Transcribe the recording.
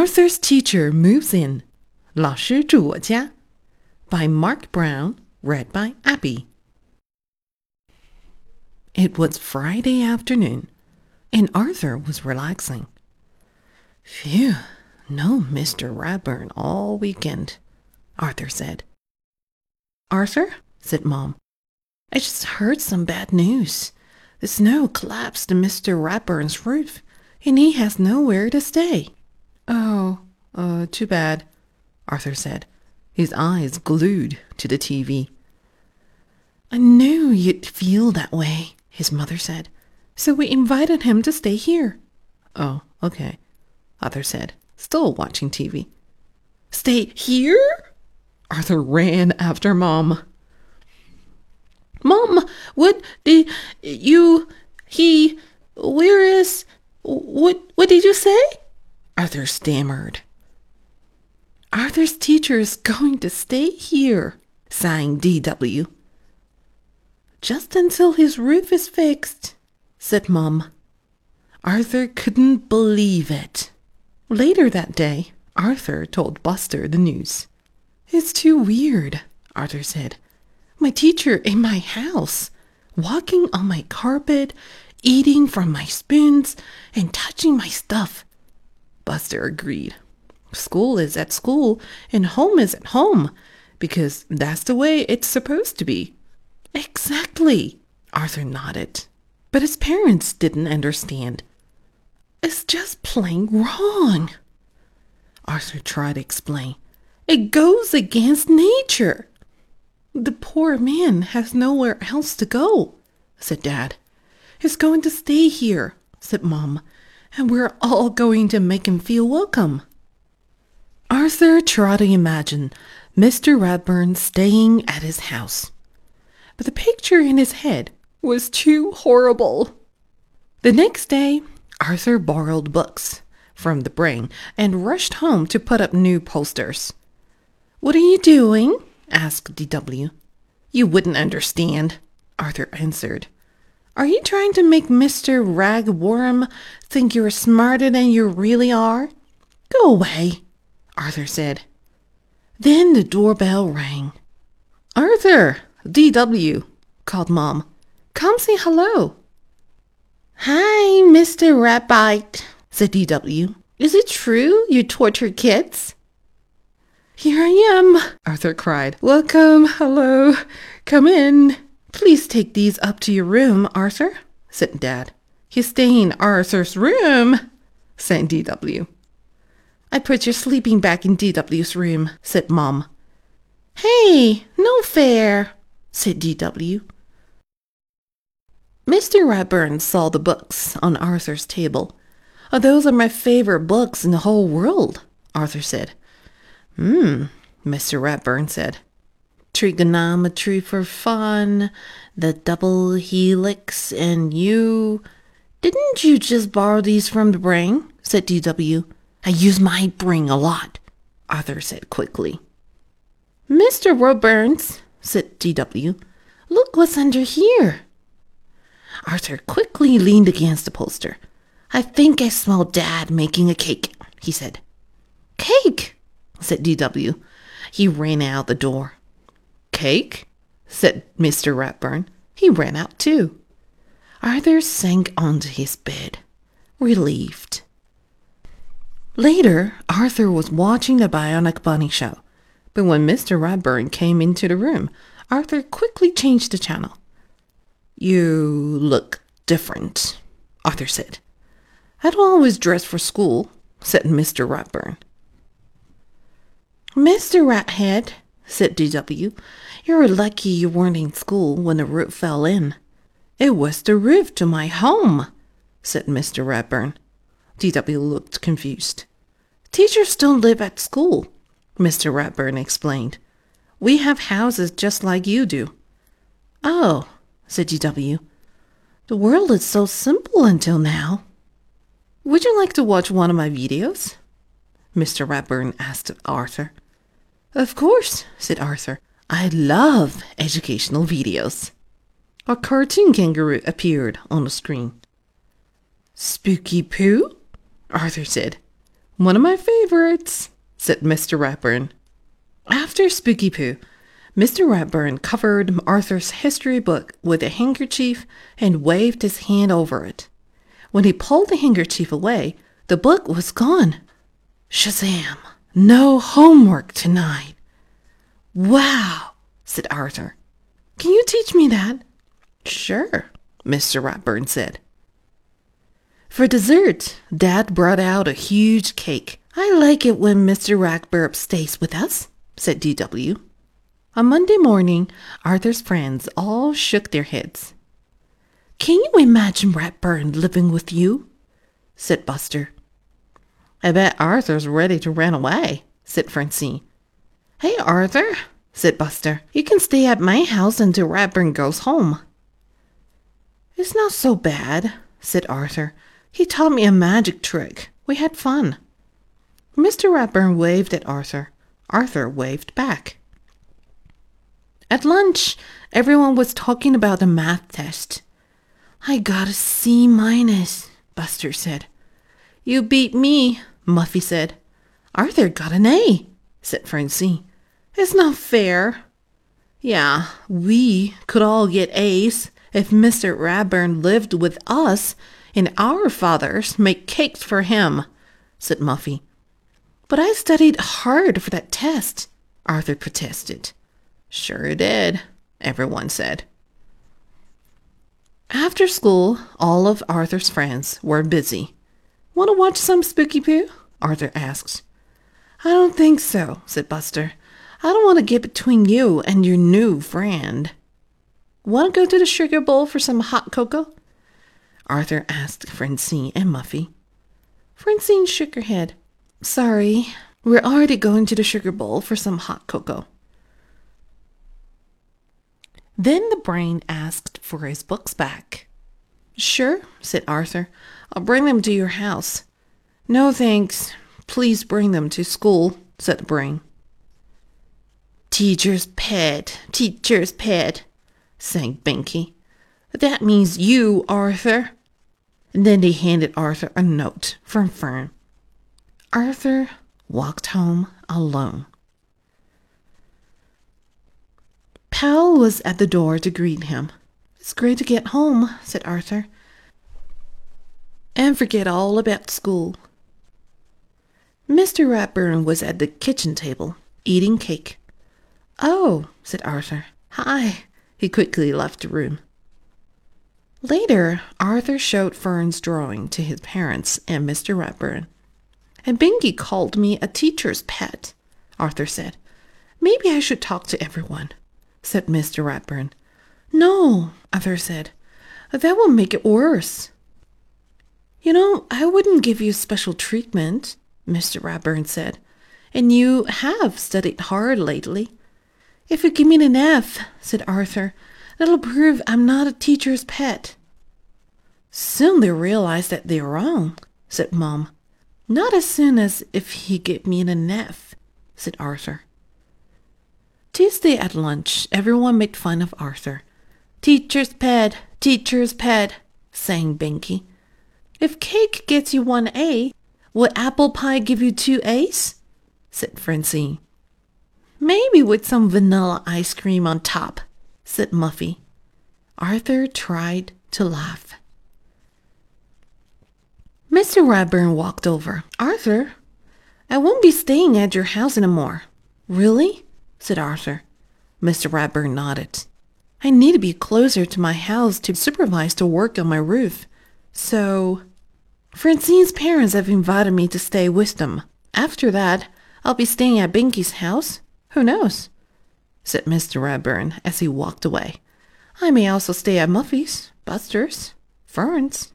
Arthur's Teacher Moves In 老师住我家 by Mark Brown, read by Abby. It was Friday afternoon, and Arthur was relaxing. Phew, no Mr. Ratburn all weekend, Arthur said. Arthur, said Mom, I just heard some bad news. The snow collapsed Mr. Ratburn's roof, and he has nowhere to stay. Oh, uh, too bad, Arthur said, his eyes glued to the TV. I knew you'd feel that way, his mother said, so we invited him to stay here. Oh, okay, Arthur said, still watching TV. Stay here? Arthur ran after Mom. Mom, what did you, he, where is, what, what did you say? Arthur stammered. Arthur's teacher is going to stay here, sighing D.W. Just until his roof is fixed, said Mom. Arthur couldn't believe it. Later that day, Arthur told Buster the news. It's too weird, Arthur said. My teacher in my house, walking on my carpet, eating from my spoons, and touching my stuff. Buster agreed. School is at school and home is at home because that's the way it's supposed to be. Exactly, Arthur nodded. But his parents didn't understand. It's just plain wrong. Arthur tried to explain. It goes against nature. The poor man has nowhere else to go, said Dad. He's going to stay here, said Mom, and we're all going to make him feel welcome. Arthur tried to imagine Mr. Ratburn staying at his house, but the picture in his head was too horrible. The next day, Arthur borrowed books from the brain and rushed home to put up new posters. What are you doing? asked D.W. You wouldn't understand, Arthur answered. Are you trying to make Mr. Ragworm think you're smarter than you really are? Go away, Arthur said. Then the doorbell rang. Arthur, D.W., called Mom. Come say hello. Hi, Mr. Ratbite, said D.W. Is it true you torture kids? Here I am, Arthur cried. Welcome, hello, come in. Please take these up to your room, Arthur, said Dad. He's staying in Arthur's room, said D.W. I put your sleeping bag in D.W.'s room, said Mom. Hey, no fair, said D.W. Mr. Ratburn saw the books on Arthur's table. Oh, those are my favorite books in the whole world, Arthur said. Hmm, Mr. Ratburn said. Trigonometry for fun, the double helix, and you. Didn't you just borrow these from the brain? said D.W. I use my brain a lot, Arthur said quickly. Mr. Radburns, said D.W., look what's under here. Arthur quickly leaned against the poster. I think I smell Dad making a cake, he said. Cake, said D.W. He ran out the door. Cake? said Mr. Ratburn. He ran out too. Arthur sank onto his bed, relieved. Later, Arthur was watching the Bionic Bunny show, but when Mr. Ratburn came into the room, Arthur quickly changed the channel. You look different, Arthur said. I don't always dress for school, said Mr. Ratburn. Mr. Rathead, said D.W., you're lucky you weren't in school when the roof fell in. It was the roof to my home, said Mr. Ratburn. D.W. looked confused. Teachers don't live at school, Mr. Ratburn explained. We have houses just like you do. Oh, said D.W. The world is so simple until now. Would you like to watch one of my videos? Mr. Ratburn asked Arthur. Of course, said Arthur. I love educational videos. A cartoon kangaroo appeared on the screen. Spooky Poo? Arthur said. One of my favorites, said Mr. Ratburn. After Spooky Poo, Mr. Ratburn covered Arthur's history book with a handkerchief and waved his hand over it. When he pulled the handkerchief away, the book was gone. Shazam! No homework tonight. Wow, said Arthur. Can you teach me that? Sure, Mr. Ratburn said. For dessert, Dad brought out a huge cake. I like it when Mr. Ratburn stays with us, said D.W. On Monday morning, Arthur's friends all shook their heads. Can you imagine Ratburn living with you? said Buster. I bet Arthur's ready to run away, said Francine. Hey, Arthur, said Buster. You can stay at my house until Ratburn goes home. It's not so bad, said Arthur. He taught me a magic trick. We had fun. Mr. Ratburn waved at Arthur. Arthur waved back. At lunch, everyone was talking about the math test. I got a C minus, Buster said. You beat me, Muffy said. Arthur got an A, said Francine. It's not fair. Yeah, we could all get A's if Mr. Ratburn lived with us and our fathers make cakes for him, said Muffy. But I studied hard for that test, Arthur protested. Sure did, everyone said. After school, all of Arthur's friends were busy. Want to watch some Spooky Poo? Arthur asked. I don't think so, said Buster. I don't want to get between you and your new friend. Want to go to the sugar bowl for some hot cocoa? Arthur asked Francine and Muffy. Francine shook her head. Sorry, we're already going to the sugar bowl for some hot cocoa. Then the brain asked for his books back. Sure, said Arthur. I'll bring them to your house. No thanks. Please bring them to school, said the brain. Teacher's pet, teacher's pet, sang Binky. That means you, Arthur. And then they handed Arthur a note from Fern. Arthur walked home alone. Pal was at the door to greet him. It's great to get home, said Arthur, and forget all about school. Mr. Ratburn was at the kitchen table, eating cake. Oh, said Arthur. Hi. He quickly left the room. Later, Arthur showed Fern's drawing to his parents and Mr. Ratburn. And Binky called me a teacher's pet, Arthur said. Maybe I should talk to everyone, said Mr. Ratburn. No, Arthur said. That will make it worse. You know, I wouldn't give you special treatment, Mr. Ratburn said. And you have studied hard lately. If you give me an F, said Arthur, That'll prove I'm not a teacher's pet. Soon they realized that they're wrong, said Mom. Not as soon as if he give me an F, said Arthur. Tuesday at lunch, everyone made fun of Arthur. Teacher's pet, teacher's pet, sang Binky. If cake gets you one A, will apple pie give you two A's? said Francine. Maybe with some vanilla ice cream on top, said Muffy. Arthur tried to laugh. Mr. Ratburn walked over. Arthur, I won't be staying at your house anymore. Really? said Arthur. Mr. Ratburn nodded. I need to be closer to my house to supervise the work on my roof. So, Francine's parents have invited me to stay with them. After that, I'll be staying at Binky's house. Who knows? said Mr. Ratburn as he walked away. I may also stay at Muffy's, Buster's, Fern's,